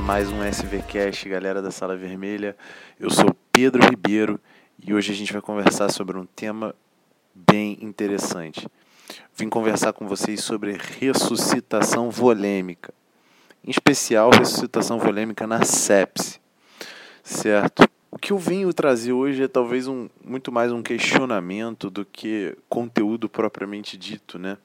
Mais um SVCast, galera da Sala Vermelha. Eu sou Pedro Ribeiro e hoje a gente vai conversar sobre um tema bem interessante. Vim conversar com vocês sobre ressuscitação volêmica, em especial ressuscitação volêmica na sepse, certo? O que eu venho trazer hoje é talvez um, muito mais um questionamento do que conteúdo propriamente dito, né?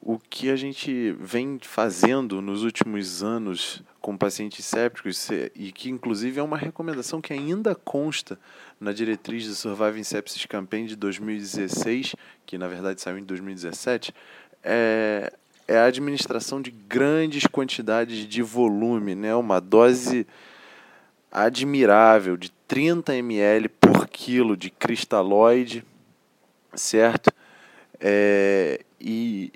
o que a gente vem fazendo nos últimos anos com pacientes sépticos e que inclusive é uma recomendação que ainda consta na diretriz do Surviving Sepsis Campaign de 2016, que na verdade saiu em 2017, é, é a administração de grandes quantidades de volume, né? uma dose admirável de 30 ml por quilo de cristalóide, certo? É, e,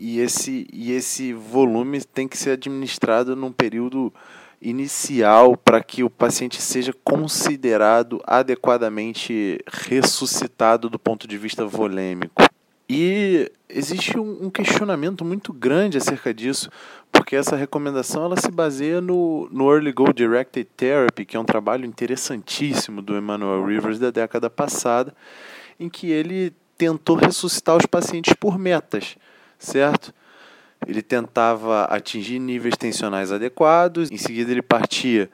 e, esse, e esse volume tem que ser administrado num período inicial para que o paciente seja considerado adequadamente ressuscitado do ponto de vista volêmico. E existe um, um questionamento muito grande acerca disso, porque essa recomendação ela se baseia no, no Early Goal Directed Therapy, que é um trabalho interessantíssimo do Emmanuel Rivers da década passada, em que ele tentou ressuscitar os pacientes por metas, certo? Ele tentava atingir níveis tensionais adequados, em seguida ele partia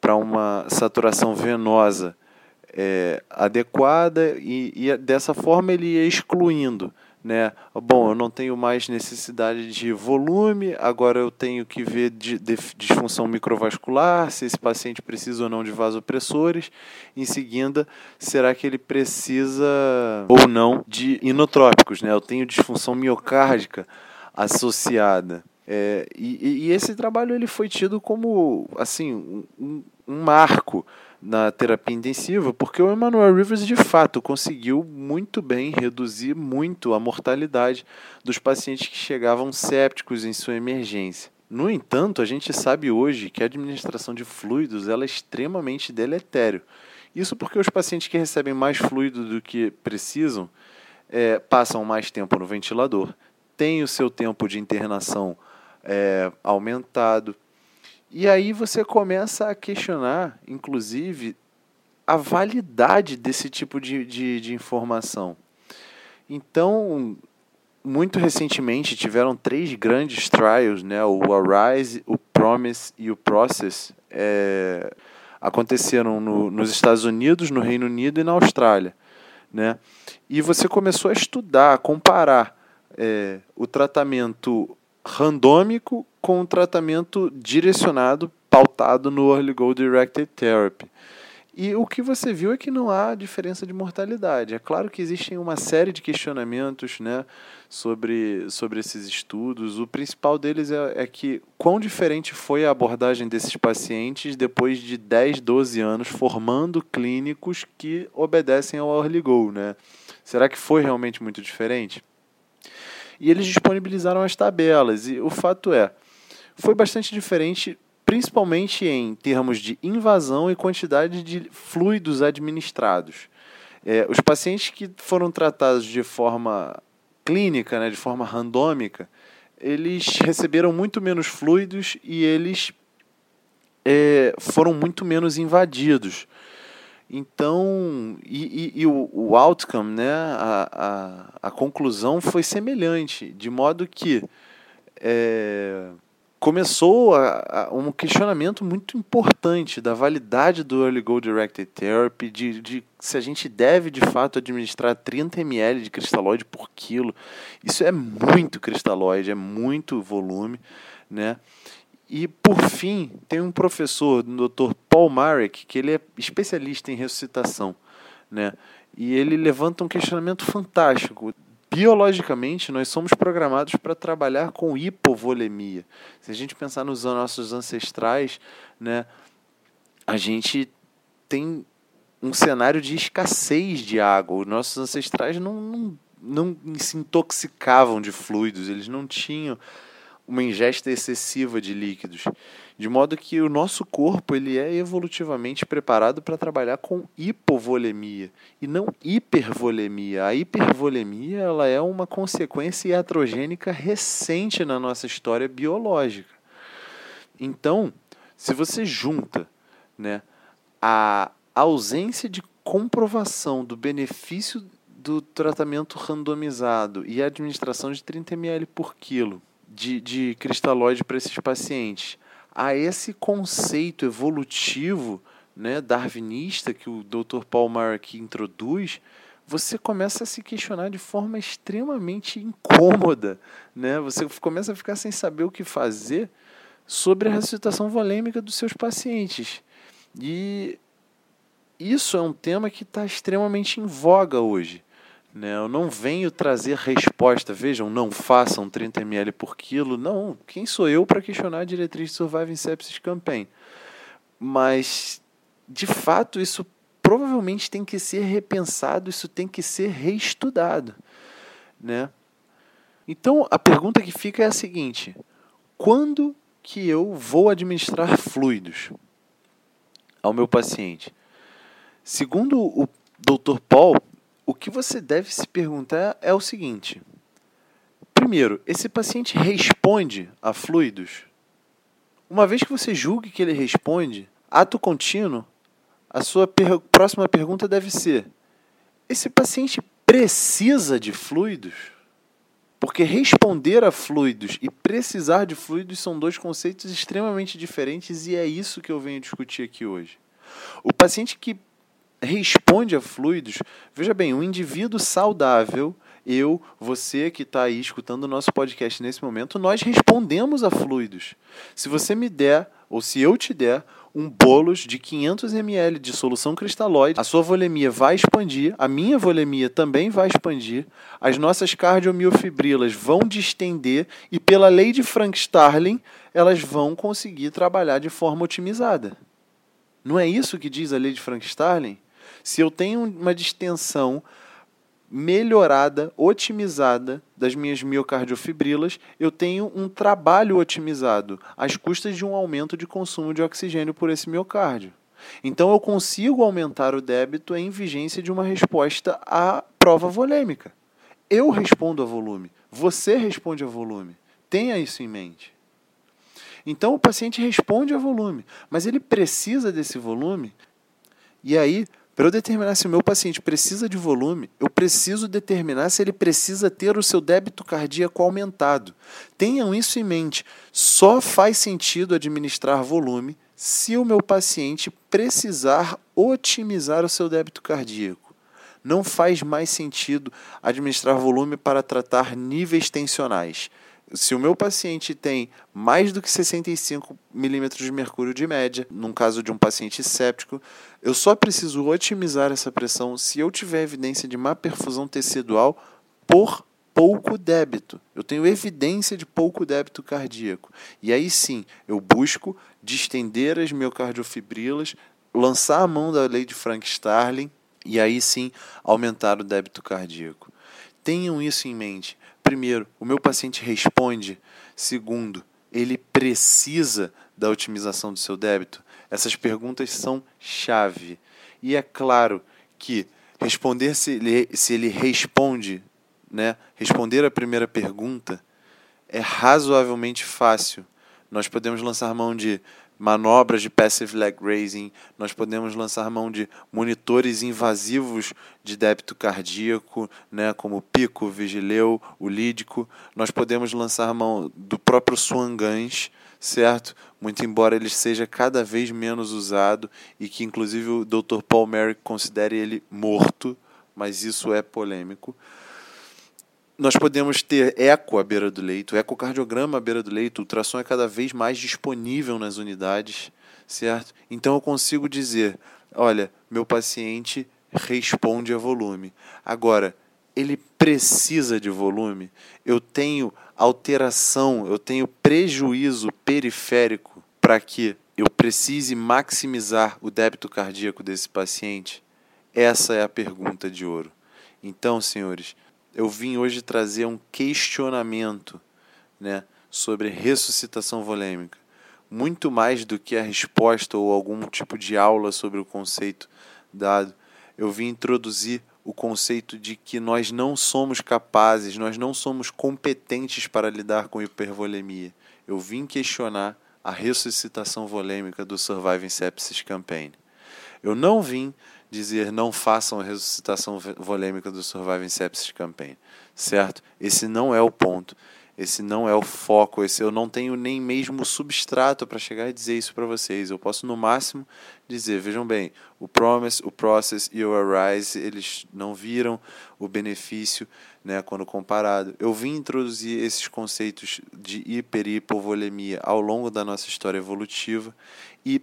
para uma saturação venosa é, adequada e, e dessa forma ele ia excluindo, né? Bom, eu não tenho mais necessidade de volume, agora eu tenho que ver de, de, disfunção microvascular, se esse paciente precisa ou não de vasopressores. Em seguida, será que ele precisa ou não de inotrópicos, né? Eu tenho disfunção miocárdica associada. É, e, e, esse trabalho ele foi tido como assim um, um, marco na terapia intensiva, porque o Emmanuel Rivers de fato conseguiu muito bem reduzir muito a mortalidade dos pacientes que chegavam sépticos em sua emergência. No entanto, a gente sabe hoje que a administração de fluidos ela é extremamente deletério. Isso porque os pacientes que recebem mais fluido do que precisam é, passam mais tempo no ventilador, têm o seu tempo de internação é, aumentado. E aí você começa a questionar, inclusive, a validade desse tipo de, de, de informação. Então, muito recentemente tiveram três grandes trials, né? o Arise, o Promise e o Process, é, aconteceram no, nos Estados Unidos, no Reino Unido e na Austrália. Né? E você começou a estudar, a comparar é, o tratamento randômico com um tratamento direcionado, pautado no Early Goal Directed Therapy. E o que você viu é que não há diferença de mortalidade. É claro que existem uma série de questionamentos né, sobre, sobre esses estudos. O principal deles é, é que quão diferente foi a abordagem desses pacientes depois de 10, 12 anos formando clínicos que obedecem ao Early Goal. Né? Será que foi realmente muito diferente? E eles disponibilizaram as tabelas. E o fato é, foi bastante diferente, principalmente em termos de invasão e quantidade de fluidos administrados. É, os pacientes que foram tratados de forma clínica, né, de forma randômica, eles receberam muito menos fluidos e eles é, foram muito menos invadidos. Então, e, e, e o, o, outcome, né, a, a, a, conclusão foi semelhante, de modo que é, começou a, a, um questionamento muito importante da validade do Early Goal Directed Therapy, de, de se a gente deve de fato administrar 30 ml de cristalóide por quilo. Isso é muito cristalóide, é muito volume, né? E por fim, tem um professor, o Dr. Paul Marek, que ele é especialista em ressuscitação, né? E ele levanta um questionamento fantástico. Biologicamente, nós somos programados para trabalhar com hipovolemia. Se a gente pensar nos nossos ancestrais, né, a gente tem um cenário de escassez de água. Os nossos ancestrais não, não, não se intoxicavam de fluidos, eles não tinham uma ingesta excessiva de líquidos, de modo que o nosso corpo ele é evolutivamente preparado para trabalhar com hipovolemia e não hipervolemia. A hipervolemia ela é uma consequência iatrogênica recente na nossa história biológica. Então, se você junta, né, a ausência de comprovação do benefício do tratamento randomizado e a administração de 30 ml por quilo de, de cristalóide para esses pacientes, a esse conceito evolutivo né, darwinista que o Dr. Paul Mark introduz, você começa a se questionar de forma extremamente incômoda. Né? Você começa a ficar sem saber o que fazer sobre a ressuscitação volêmica dos seus pacientes. E isso é um tema que está extremamente em voga hoje. Né? Eu não venho trazer resposta. Vejam, não façam 30 ml por quilo. Não, quem sou eu para questionar a diretriz de Surviving Sepsis Campaign? Mas, de fato, isso provavelmente tem que ser repensado, isso tem que ser reestudado. Né? Então, a pergunta que fica é a seguinte: quando que eu vou administrar fluidos ao meu paciente? Segundo o Dr. Paul, o que você deve se perguntar é o seguinte: primeiro, esse paciente responde a fluidos? Uma vez que você julgue que ele responde, ato contínuo, a sua per próxima pergunta deve ser: esse paciente precisa de fluidos? Porque responder a fluidos e precisar de fluidos são dois conceitos extremamente diferentes e é isso que eu venho discutir aqui hoje. O paciente que responde a fluidos. Veja bem, um indivíduo saudável, eu, você que está aí escutando o nosso podcast nesse momento, nós respondemos a fluidos. Se você me der, ou se eu te der, um bolos de 500 ml de solução cristalóide, a sua volemia vai expandir, a minha volemia também vai expandir, as nossas cardiomiofibrilas vão distender e pela lei de Frank-Starling, elas vão conseguir trabalhar de forma otimizada. Não é isso que diz a lei de Frank-Starling? Se eu tenho uma distensão melhorada, otimizada das minhas miocardiofibrilas, eu tenho um trabalho otimizado, às custas de um aumento de consumo de oxigênio por esse miocárdio. Então eu consigo aumentar o débito em vigência de uma resposta à prova volêmica. Eu respondo a volume, você responde a volume. Tenha isso em mente. Então o paciente responde a volume, mas ele precisa desse volume. E aí para eu determinar se o meu paciente precisa de volume, eu preciso determinar se ele precisa ter o seu débito cardíaco aumentado. Tenham isso em mente. Só faz sentido administrar volume se o meu paciente precisar otimizar o seu débito cardíaco. Não faz mais sentido administrar volume para tratar níveis tensionais se o meu paciente tem mais do que 65 milímetros de mercúrio de média, num caso de um paciente séptico, eu só preciso otimizar essa pressão se eu tiver evidência de má perfusão tecidual por pouco débito. Eu tenho evidência de pouco débito cardíaco. E aí sim, eu busco distender as miocardiofibrilas, lançar a mão da lei de Frank-Starling e aí sim aumentar o débito cardíaco. Tenham isso em mente primeiro, o meu paciente responde. Segundo, ele precisa da otimização do seu débito? Essas perguntas são chave. E é claro que responder se ele, se ele responde, né? responder a primeira pergunta é razoavelmente fácil. Nós podemos lançar mão de manobras de passive leg raising, nós podemos lançar mão de monitores invasivos de débito cardíaco, né, como o Pico, o Vigileu, o Lídico, nós podemos lançar mão do próprio Swangans, certo? Muito embora ele seja cada vez menos usado e que inclusive o Dr. Paul Merrick considere ele morto, mas isso é polêmico nós podemos ter eco à beira do leito, ecocardiograma à beira do leito, ultrassom é cada vez mais disponível nas unidades, certo? Então eu consigo dizer, olha, meu paciente responde a volume. Agora, ele precisa de volume? Eu tenho alteração, eu tenho prejuízo periférico para que eu precise maximizar o débito cardíaco desse paciente? Essa é a pergunta de ouro. Então, senhores, eu vim hoje trazer um questionamento né, sobre ressuscitação volêmica. Muito mais do que a resposta ou algum tipo de aula sobre o conceito dado, eu vim introduzir o conceito de que nós não somos capazes, nós não somos competentes para lidar com hipervolemia. Eu vim questionar a ressuscitação volêmica do Surviving Sepsis Campaign. Eu não vim dizer não façam a ressuscitação volêmica do Surviving Sepsis Campaign, certo? Esse não é o ponto. Esse não é o foco, esse eu não tenho nem mesmo substrato para chegar e dizer isso para vocês. Eu posso no máximo dizer, vejam bem, o promise, o process e o arise, eles não viram o benefício, né, quando comparado. Eu vim introduzir esses conceitos de hiper e hipovolemia ao longo da nossa história evolutiva e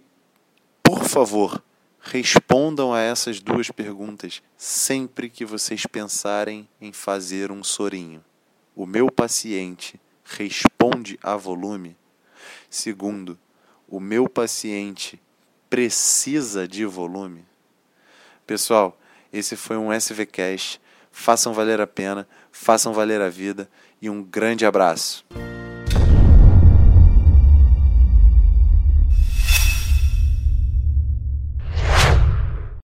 por favor, respondam a essas duas perguntas sempre que vocês pensarem em fazer um sorinho o meu paciente responde a volume? Segundo, o meu paciente precisa de volume? Pessoal, esse foi um SVCast. Façam valer a pena, façam valer a vida e um grande abraço.